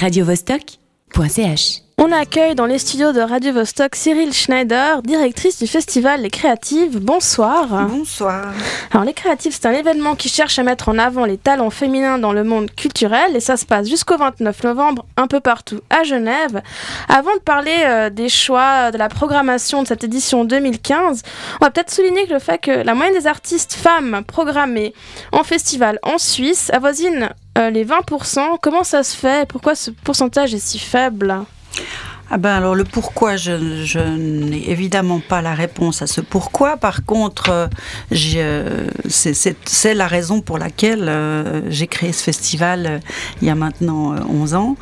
radiovostok.ch. On accueille dans les studios de Radio Vostok Cyril Schneider, directrice du festival Les Créatives. Bonsoir. Bonsoir. Alors Les Créatives, c'est un événement qui cherche à mettre en avant les talents féminins dans le monde culturel et ça se passe jusqu'au 29 novembre un peu partout à Genève. Avant de parler euh, des choix de la programmation de cette édition 2015, on va peut-être souligner que le fait que la moyenne des artistes femmes programmées en festival en Suisse avoisine euh, les 20%. Comment ça se fait? Pourquoi ce pourcentage est si faible? Ah ben alors le pourquoi, je, n'ai évidemment pas la réponse à ce pourquoi. Par contre, euh, euh, c'est la raison pour laquelle euh, j'ai créé ce festival il y a maintenant 11 ans,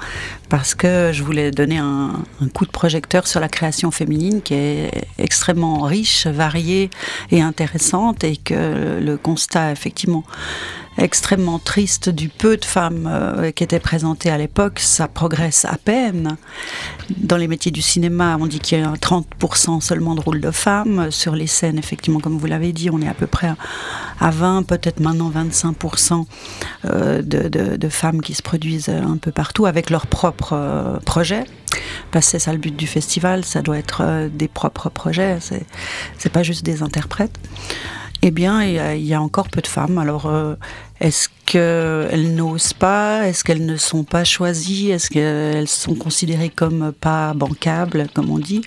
parce que je voulais donner un, un, coup de projecteur sur la création féminine qui est extrêmement riche, variée et intéressante, et que le constat effectivement extrêmement triste du peu de femmes euh, qui étaient présentées à l'époque, ça progresse à peine. Dans les métiers du cinéma, on dit qu'il y a 30% seulement de rôles de femmes. Sur les scènes, effectivement, comme vous l'avez dit, on est à peu près à 20, peut-être maintenant 25% euh, de, de, de, femmes qui se produisent un peu partout avec leurs propres euh, projets. Parce que c'est ça le but du festival, ça doit être des propres projets, c'est pas juste des interprètes. Eh bien, il y, a encore peu de femmes. Alors, est-ce qu'elles n'osent pas? Est-ce qu'elles ne sont pas choisies? Est-ce qu'elles sont considérées comme pas bancables, comme on dit?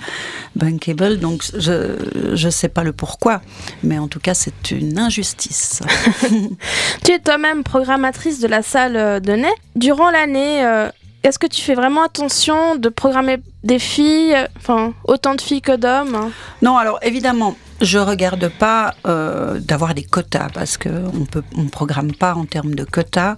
Bankable. Donc, je ne sais pas le pourquoi, mais en tout cas, c'est une injustice. tu es toi-même programmatrice de la salle de Ney. Durant l'année, euh, est-ce que tu fais vraiment attention de programmer des filles, enfin, autant de filles que d'hommes Non, alors évidemment, je regarde pas euh, d'avoir des quotas parce que on peut, on programme pas en termes de quotas.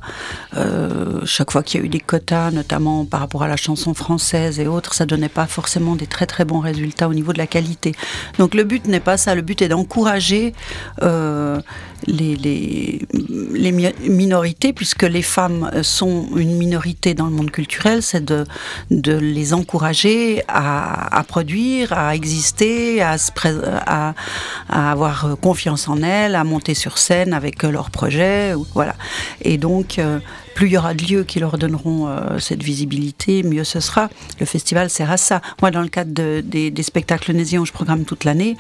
Euh, chaque fois qu'il y a eu des quotas, notamment par rapport à la chanson française et autres, ça donnait pas forcément des très très bons résultats au niveau de la qualité. Donc le but n'est pas ça. Le but est d'encourager euh, les, les, les, minorités, puisque les femmes sont une minorité dans le monde culturel, c'est de, de les encourager à, à produire, à exister, à, se à, à avoir euh, confiance en elles, à monter sur scène avec euh, leurs projets. Voilà. Et donc, euh, plus il y aura de lieux qui leur donneront cette visibilité, mieux ce sera. Le festival sert à ça. Moi, dans le cadre des, spectacles nésiens où je programme toute l'année,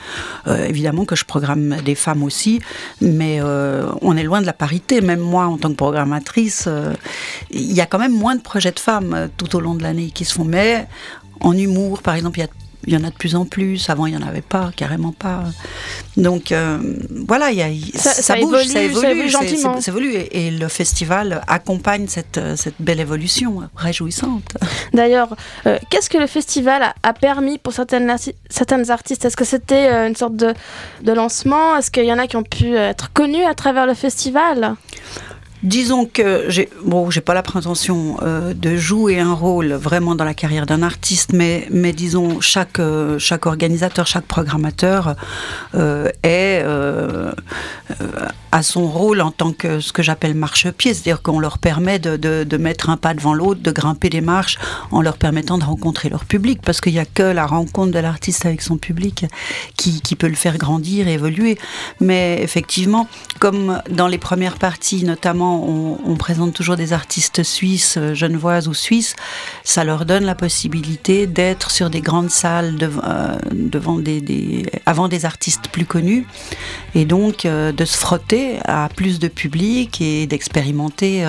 évidemment que je programme des femmes aussi, mais on est loin de la parité. Même moi, en tant que programmatrice, il y a quand même moins de projets de femmes tout au long de l'année qui se font. Mais en humour, par exemple, il y a il y en a de plus en plus. Avant, il n'y en avait pas, carrément pas. Donc euh, voilà, il y a, ça, bouge, ça évolue, gentiment. Ça évolue et, le festival accompagne cette, cette belle évolution réjouissante. D'ailleurs, euh, qu'est-ce que le festival a, permis pour certaines, certaines artistes? Est-ce que c'était euh, une sorte de, de lancement? Est-ce qu'il y en a qui ont pu être connus à travers le festival? Disons que j'ai bon, j'ai pas la prétention euh, de jouer un rôle vraiment dans la carrière d'un artiste, mais mais disons chaque euh, chaque organisateur, chaque programmateur euh, est à son rôle en tant que ce que j'appelle marchepied, c'est-à-dire qu'on leur permet de, de, de, mettre un pas devant l'autre, de grimper des marches en leur permettant de rencontrer leur public, parce qu'il n'y a que la rencontre de l'artiste avec son public qui, qui peut le faire grandir et évoluer. Mais effectivement, comme dans les premières parties, notamment on, présente toujours des artistes suisses, euh, genevoises ou suisses. Ça leur donne la possibilité d'être sur des grandes salles euh, devant des, avant des artistes plus connus et donc euh, de se frotter à plus de public et d'expérimenter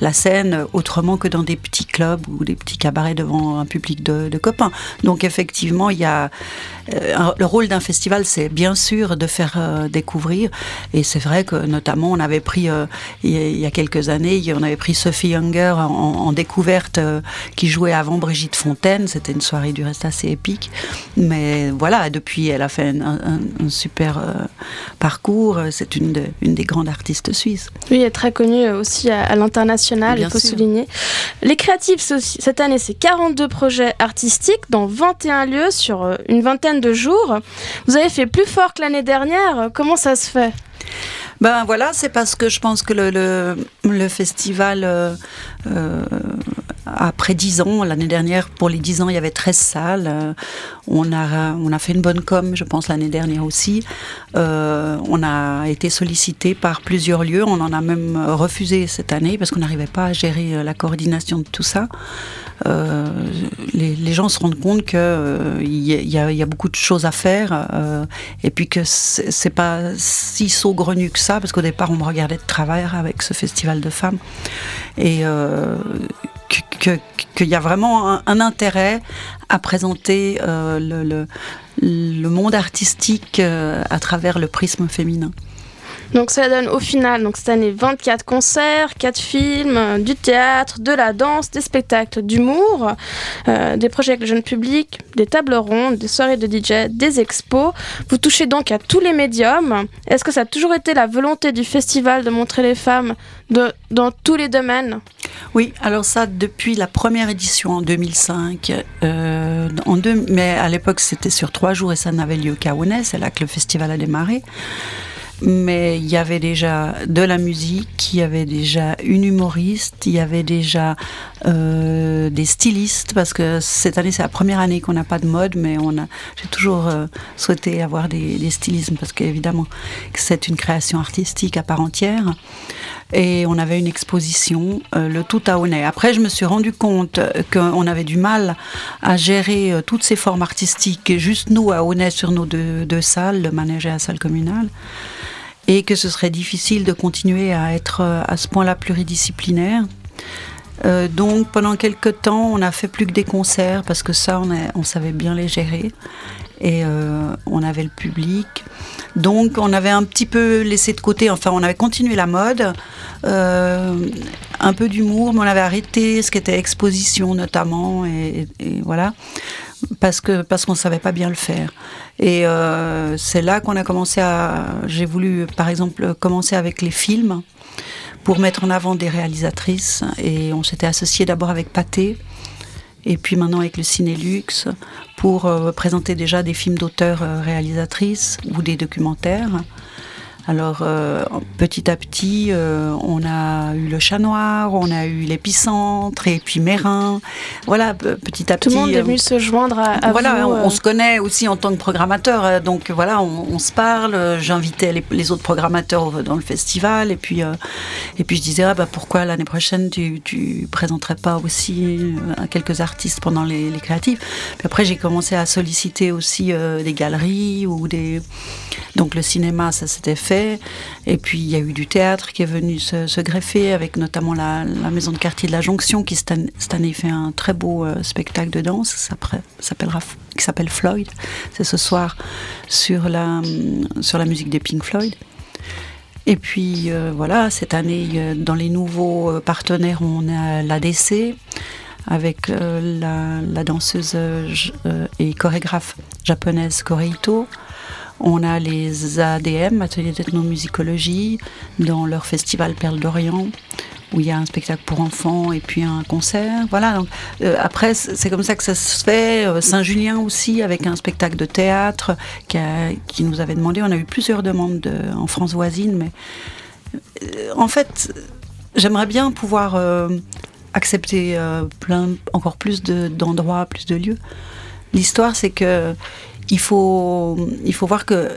la scène autrement que dans des petits clubs ou des petits cabarets devant un public de, de copains. Donc effectivement, il y a le rôle d'un festival, c'est bien sûr de faire découvrir et c'est vrai que notamment on avait pris il y a quelques années, on avait pris Sophie Younger en, découverte euh, qui jouait avant Brigitte Fontaine. C'était une soirée du reste assez épique. Mais voilà, depuis, elle a fait un, super euh, parcours. C'est une, une des grandes artistes suisses. Oui, elle est très connue aussi à, l'international, il faut souligner. Les créatifs, cette année, c'est 42 projets artistiques dans 21 lieux sur euh, une vingtaine de jours. Vous avez fait plus fort que l'année dernière. Comment ça se fait? Ben voilà, c'est parce que je pense que le, le, festival euh, euh, après 10 ans, l'année dernière, pour les 10 ans, il y avait 13 salles. Euh, on, a, on a fait une bonne com, je pense, l'année dernière aussi. Euh, on a été sollicité par plusieurs lieux. On en a même refusé cette année parce qu'on n'arrivait pas à gérer euh, la coordination de tout ça. les, gens se rendent compte qu'il y, y, a beaucoup de choses à faire et puis que c'est pas si saugrenu que ça parce qu'au départ on me regardait de travail avec ce festival de femmes et qu'il y a vraiment un, intérêt à présenter euh, le, monde artistique euh, à travers le prisme féminin. Donc ça donne au final, donc cette année, 24 concerts, 4 films, euh, du théâtre, de la danse, des spectacles d'humour, des projets avec le jeune public, des tables rondes, des soirées de DJ, des expos. Vous touchez donc à tous les médiums. Est-ce que ça a toujours été la volonté du festival de montrer les femmes dans tous les domaines? Oui, alors ça depuis la première édition en 2005. Euh, en mais à l'époque c'était sur trois jours et ça n'avait lieu qu'à Ounet, c'est là que le festival a démarré mais il y avait déjà de la musique, il y avait déjà une humoriste, il y avait déjà euh, des stylistes, parce que cette année c'est la première année qu'on n'a pas de mode, mais on a, j'ai toujours euh, souhaité avoir des, des stylismes, parce qu'évidemment c'est une création artistique à part entière. Et on avait une exposition, euh, le tout à Honnay. Après, je me suis rendu compte qu'on avait du mal à gérer toutes ces formes artistiques, juste nous à Honnay sur nos deux, salles, le manège et la salle communale et que ce serait difficile de continuer à être euh, à ce point-là pluridisciplinaire. Euh, donc pendant quelques temps, on a fait plus que des concerts parce que ça, on, savait bien les gérer et euh, on avait le public. Donc on avait un petit peu laissé de côté, enfin on avait continué la mode, un peu d'humour, mais on avait arrêté ce qui était exposition notamment et voilà parce que parce qu'on savait pas bien le faire. Et euh, c'est là qu'on a commencé à. J'ai voulu, par exemple, commencer avec les films pour mettre en avant des réalisatrices. Et on s'était associé d'abord avec Pathé, et puis maintenant avec le Cinélux pour euh, présenter déjà des films d'auteurs euh, réalisatrices ou des documentaires. Alors euh, petit à petit, euh, on a eu le chat noir, on a eu l'épicentre et puis Mérin. Voilà, petit à petit. Tout le monde est venu euh, se joindre à, voilà, on, se connaît aussi en tant que programmateur, donc voilà, on, se parle. J'invitais les, autres programmateurs dans le festival et puis et puis je disais ah, bah pourquoi l'année prochaine tu tu présenterais pas aussi quelques artistes pendant les, les créatifs? Puis après j'ai commencé à solliciter aussi des galeries ou des donc le cinéma ça s'était fait et puis il y a eu du théâtre qui est venu se, greffer, avec notamment la, maison de quartier de la Jonction, qui cette année, fait un très beau euh, spectacle de danse, qui s'appelle Floyd. C'est ce soir sur la, sur la musique des Pink Floyd. Et puis euh, voilà, cette année, euh, dans les nouveaux partenaires, on a l'ADC avec la, la, danseuse et chorégraphe japonaise Koreito. On a les ADM, Ateliers d'ethnomusicologie, dans leur festival Perle d'Orient, où il y a un spectacle pour enfants et puis un concert. Voilà, donc euh, après, c'est comme ça que ça se fait. Euh, Saint-Julien aussi, avec un spectacle de théâtre qui, nous avait demandé. On a eu plusieurs demandes en France voisine, mais euh, en fait, j'aimerais bien pouvoir accepter plein, encore plus d'endroits, plus de lieux. L'histoire, c'est que il faut, il faut voir que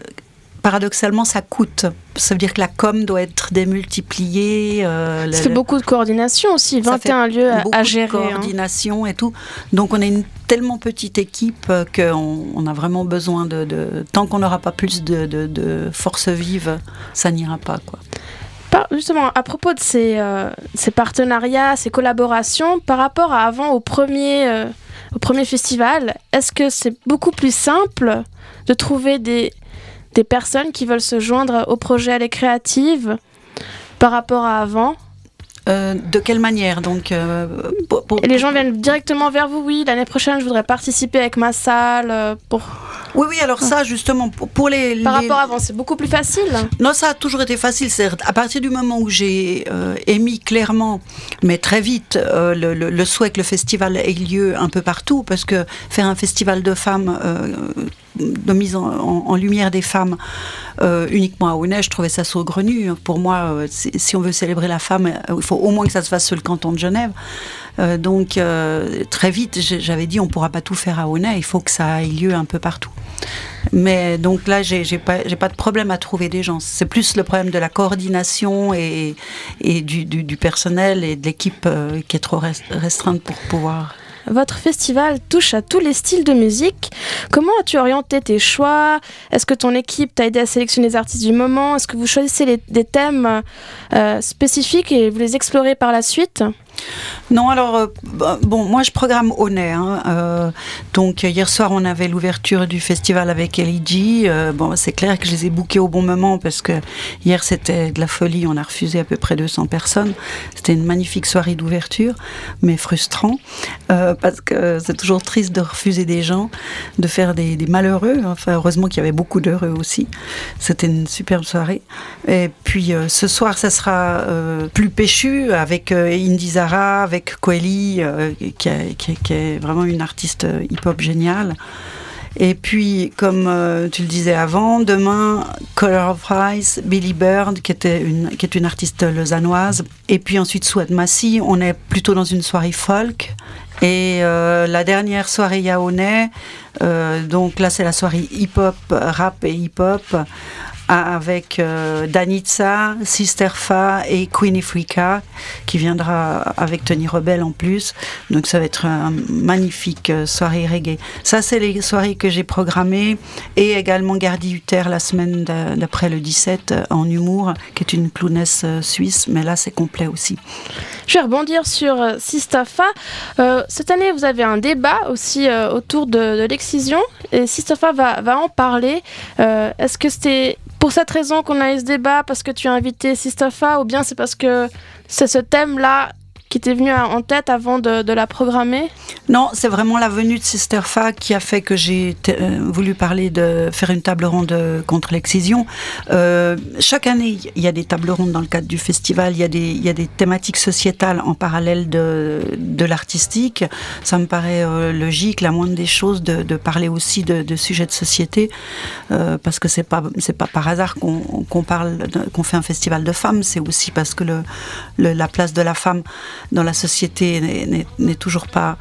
paradoxalement, ça coûte. Ça veut dire que la com doit être démultipliée. Euh, c'est beaucoup de coordination aussi, 21 lieux à, gérer. De hein. coordination et tout. Donc on est une tellement petite équipe qu'on on a vraiment besoin de. tant qu'on n'aura pas plus de, de, force vive, ça n'ira pas. quoi. Justement, à propos de ces, euh, ces, partenariats, ces collaborations, par rapport à avant, au premier. Euh, au premier festival, est-ce que c'est beaucoup plus simple de trouver des, des personnes qui veulent se joindre au projet Aller Créative par rapport à avant euh, de quelle manière donc euh, Les gens viennent directement vers vous. Oui, l'année prochaine, je voudrais participer avec ma salle euh, pour. Oui, oui. Alors ça, justement, pour, les. Par rapport à avant, c'est beaucoup plus facile. Non, ça a toujours été facile. C'est à partir du moment où j'ai émis clairement, mais très vite, le, souhait que le festival ait lieu un peu partout, parce que faire un festival de femmes de mise en, lumière des femmes euh, uniquement à Honnay, je trouvais ça saugrenu. Pour moi, euh, si on veut célébrer la femme, euh, il faut au moins que ça se fasse sur le canton de Genève. donc très vite, j'avais dit on pourra pas tout faire à Honnay, il faut que ça ait lieu un peu partout. Mais donc là, j'ai pas, pas de problème à trouver des gens. C'est plus le problème de la coordination et, du, personnel et de l'équipe qui est trop restreinte pour pouvoir votre festival touche à tous les styles de musique. Comment as-tu orienté tes choix? Est-ce que ton équipe t'a aidé à sélectionner les artistes du moment? Est-ce que vous choisissez des thèmes euh, spécifiques et vous les explorez par la suite? Non, alors, euh, bon, moi je programme au hein, euh, donc hier soir, on avait l'ouverture du festival avec. Euh, bon, c'est clair que je les ai bookés au bon moment parce que hier c'était de la folie. On a refusé à peu près 200 personnes. C'était une magnifique soirée d'ouverture, mais frustrant parce que c'est toujours triste de refuser des gens, de faire des, malheureux. Enfin, heureusement qu'il y avait beaucoup d'heureux aussi. C'était une superbe soirée. Et puis ce soir, ça sera plus péchu avec Indiza avec Coeli, euh, qui, est vraiment une artiste hip-hop géniale. Et puis, comme euh, tu le disais avant, demain, Color of Ice, Billy Bird, qui, était une, qui est une artiste lausannoise. Et puis ensuite, Sweat Massy, on est plutôt dans une soirée folk. Et euh, la dernière soirée Yaoné, donc là c'est la soirée hip-hop, rap et hip-hop. Ah, avec euh, Danitza, Sister Fa et Queen Africa qui viendra avec Tony Rebel en plus. Donc ça va être une magnifique euh, soirée reggae. Ça, c'est les soirées que j'ai programmées et également Gardi Uther la semaine d'après le 17 euh, en humour, qui est une clownesse suisse, mais là c'est complet aussi. Je vais rebondir sur Sistafa. cette année, vous avez un débat aussi autour de, l'excision et Sistafa va, va en parler. Est-ce que c'était pour cette raison qu'on a eu ce débat, parce que tu as invité Sistafa, ou bien c'est parce que c'est ce thème-là qui t'est venu en tête avant de, la programmer Non, c'est vraiment la venue de Sister Fa qui a fait que j'ai euh, voulu parler de faire une table ronde contre l'excision. Euh, chaque année, il y a des tables rondes dans le cadre du festival, il y a des, y a des thématiques sociétales en parallèle de, l'artistique. Ça me paraît euh, logique, la moindre des choses, de, parler aussi de, sujets de société, parce que c'est pas c'est pas par hasard qu'on parle qu'on fait un festival de femmes, c'est aussi parce que le, la place de la femme dans la société n'est toujours pas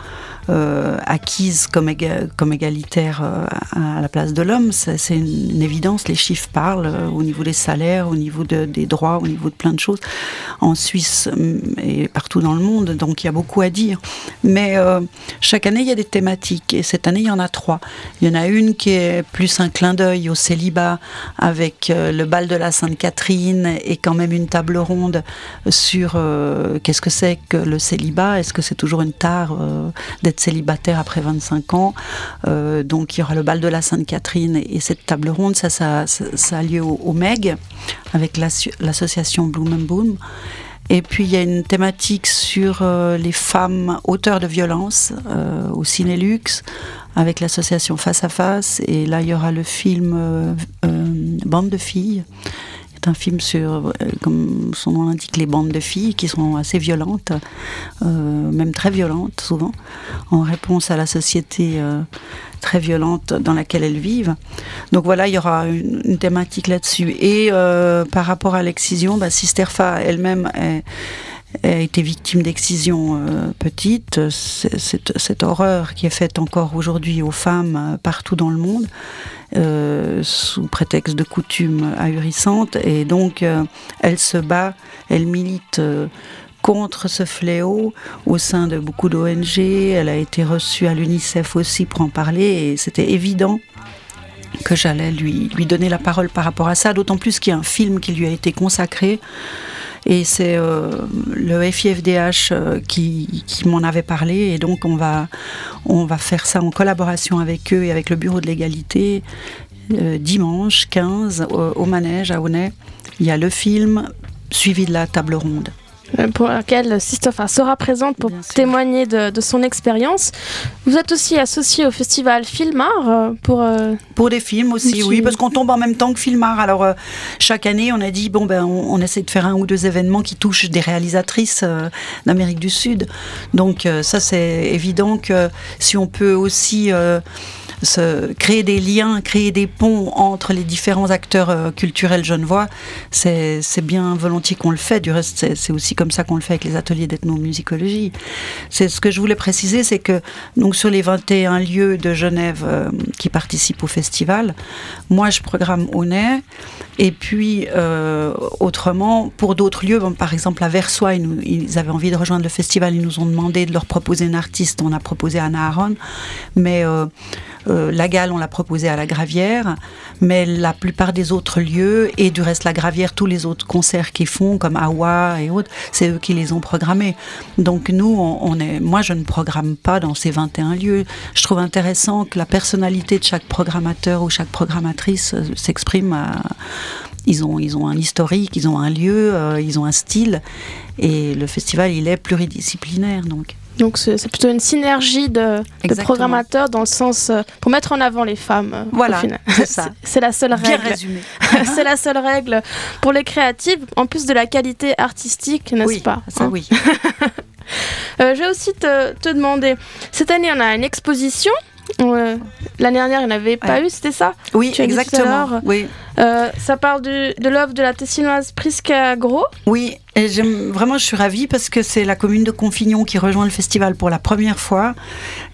euh, acquise comme, comme égalitaire euh, à, la place de l'homme. C'est une, évidence, les chiffres parlent euh, au niveau des salaires, au niveau des droits, au niveau de plein de choses, en Suisse mm, et partout dans le monde, donc il y a beaucoup à dire. Mais chaque année, il y a des thématiques, et cette année, il y en a trois. Il y en a une qui est plus un clin d'œil au célibat, avec le bal de la Sainte-Catherine, et quand même une table ronde sur qu'est-ce que c'est que le célibat, est-ce que c'est toujours une tare d'être célibataire après 25 ans. Euh, donc il y aura le bal de la Sainte-Catherine et, cette table ronde, ça, ça, a lieu au, MEG avec l'association Bloom and Boom. Et puis il y a une thématique sur euh, les femmes auteurs de violence euh, au Cinélux avec l'association Face à Face. Et là il y aura le film Bande de filles un film sur, euh, comme son nom l'indique, les bandes de filles qui sont assez violentes, euh, même très violentes souvent, en réponse à la société euh, très violente dans laquelle elles vivent. Donc voilà, il y aura une, thématique là-dessus. Et par rapport à l'excision, bah, Sister Fa elle-même a été victime d'excision petite, cette, cette, horreur qui est faite encore aujourd'hui aux femmes partout dans le monde. Euh, sous prétexte de coutumes ahurissantes. Et donc, euh, elle se bat, elle milite euh, contre ce fléau au sein de beaucoup d'ONG. Elle a été reçue à l'UNICEF aussi pour en parler. Et c'était évident que j'allais lui, lui donner la parole par rapport à ça, d'autant plus qu'il y a un film qui lui a été consacré. Et c'est le FIFDH qui, qui m'en avait parlé. Et donc, on va, on va faire ça en collaboration avec eux et avec le Bureau de l'égalité. Euh, dimanche 15 au, manège à Honnay. Il y a le film suivi de la table ronde euh, pour laquelle Sistofa sera présente pour témoigner de, son expérience. Vous êtes aussi associé au festival Filmar euh, pour... pour des films aussi, oui, parce qu'on tombe en même temps que Filmar. Alors, chaque année, on a dit, bon, ben, on, essaie de faire un ou deux événements qui touchent des réalisatrices d'Amérique du Sud. Donc, ça, c'est évident que si on peut aussi créer des liens, créer des ponts entre les différents acteurs euh, culturels genevois, c'est bien volontiers qu'on le fait. Du reste, c'est aussi comme ça qu'on le fait avec les ateliers d'ethnomusicologie. C'est ce que je voulais préciser, c'est que donc sur les 21 lieux de Genève euh, qui participent au festival, moi je programme au nez, et puis euh, autrement pour d'autres lieux, par exemple à Versoix, ils, avaient envie de rejoindre le festival, ils nous ont demandé de leur proposer un artiste. On a proposé Anna Aaron, mais la Gale, on l'a proposé à la Gravière, mais la plupart des autres lieux, et du reste la Gravière, tous les autres concerts qu'ils font, comme Awa et autres, c'est eux qui les ont programmés. Donc nous, on, est, moi je ne programme pas dans ces 21 lieux. Je trouve intéressant que la personnalité de chaque programmateur ou chaque programmatrice euh, s'exprime ils ont, ils ont un historique, ils ont un lieu, euh, ils ont un style. Et le festival, il est pluridisciplinaire. Donc. Donc c'est plutôt une synergie de, programmateurs dans le sens euh, pour mettre en avant les femmes. Euh, voilà, c'est ça. c'est la seule règle. c'est la seule règle pour les créatives, en plus de la qualité artistique, n'est-ce pas ça, hein Oui. euh, je vais aussi te, te, demander, cette année on a une exposition L'année dernière, il n'y en avait pas eu, c'était ça Oui, exactement. Oui. Euh, ça parle de l'œuvre de la tessinoise Prisca Gros. Oui, et vraiment, je suis ravie parce que c'est la commune de Confignon qui rejoint le festival pour la première fois.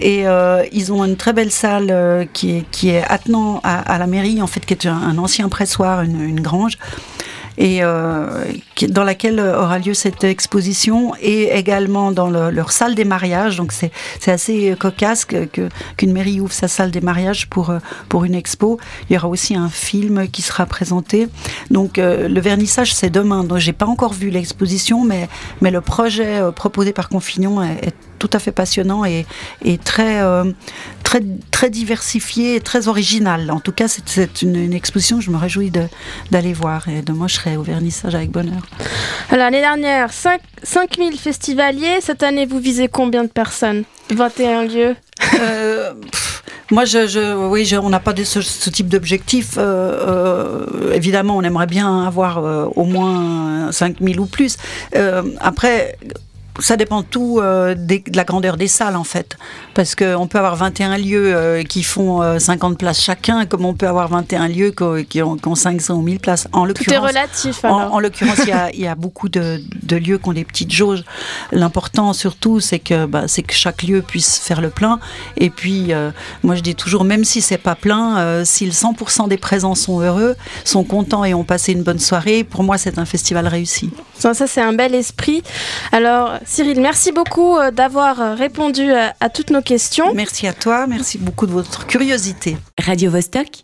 Et euh, ils ont une très belle salle euh, qui, est, qui est attenant à, la mairie, en fait, qui est un, ancien pressoir, une, une grange et euh, dans laquelle aura lieu cette exposition et également dans leur salle des mariages. Donc c'est assez cocasse qu'une mairie ouvre sa salle des mariages pour, euh, pour une expo. Il y aura aussi un film qui sera présenté. Donc euh, le vernissage c'est demain. Donc j'ai pas encore vu l'exposition, mais, mais le projet proposé par Confignon est tout à fait passionnant et, très, euh, très, très diversifié et très original. En tout cas, c'est une, exposition que je me réjouis d'aller voir et de moi, je serai au vernissage avec bonheur. L'année dernière, 5, 5000 festivaliers. Cette année, vous visez combien de personnes? 21 lieux euh, moi, je, oui, on n'a pas de, ce, type d'objectif. Euh, évidemment, on aimerait bien avoir au moins 5000 ou plus. après, ça dépend tout euh, de la grandeur des salles en fait. Parce qu'on peut avoir 21 lieux euh, qui font 50 euh, places chacun, comme on peut avoir 21 lieux qui ont, 500 ou 1000 places. En tout est relatif. Alors. En, l'occurrence, il y, a beaucoup de, lieux qui ont des petites jauges. L'important surtout, c'est que, bah, que chaque lieu puisse faire le plein. Et puis, moi je dis toujours, même si c'est pas plein, si le 100% des présents sont heureux, sont contents et ont passé une bonne soirée, pour moi c'est un festival réussi. Ça, c'est un bel esprit. Alors, Cyril, merci beaucoup euh, d'avoir euh, répondu à, à, toutes nos questions. Merci à toi, merci beaucoup de votre curiosité. Radio -Vostok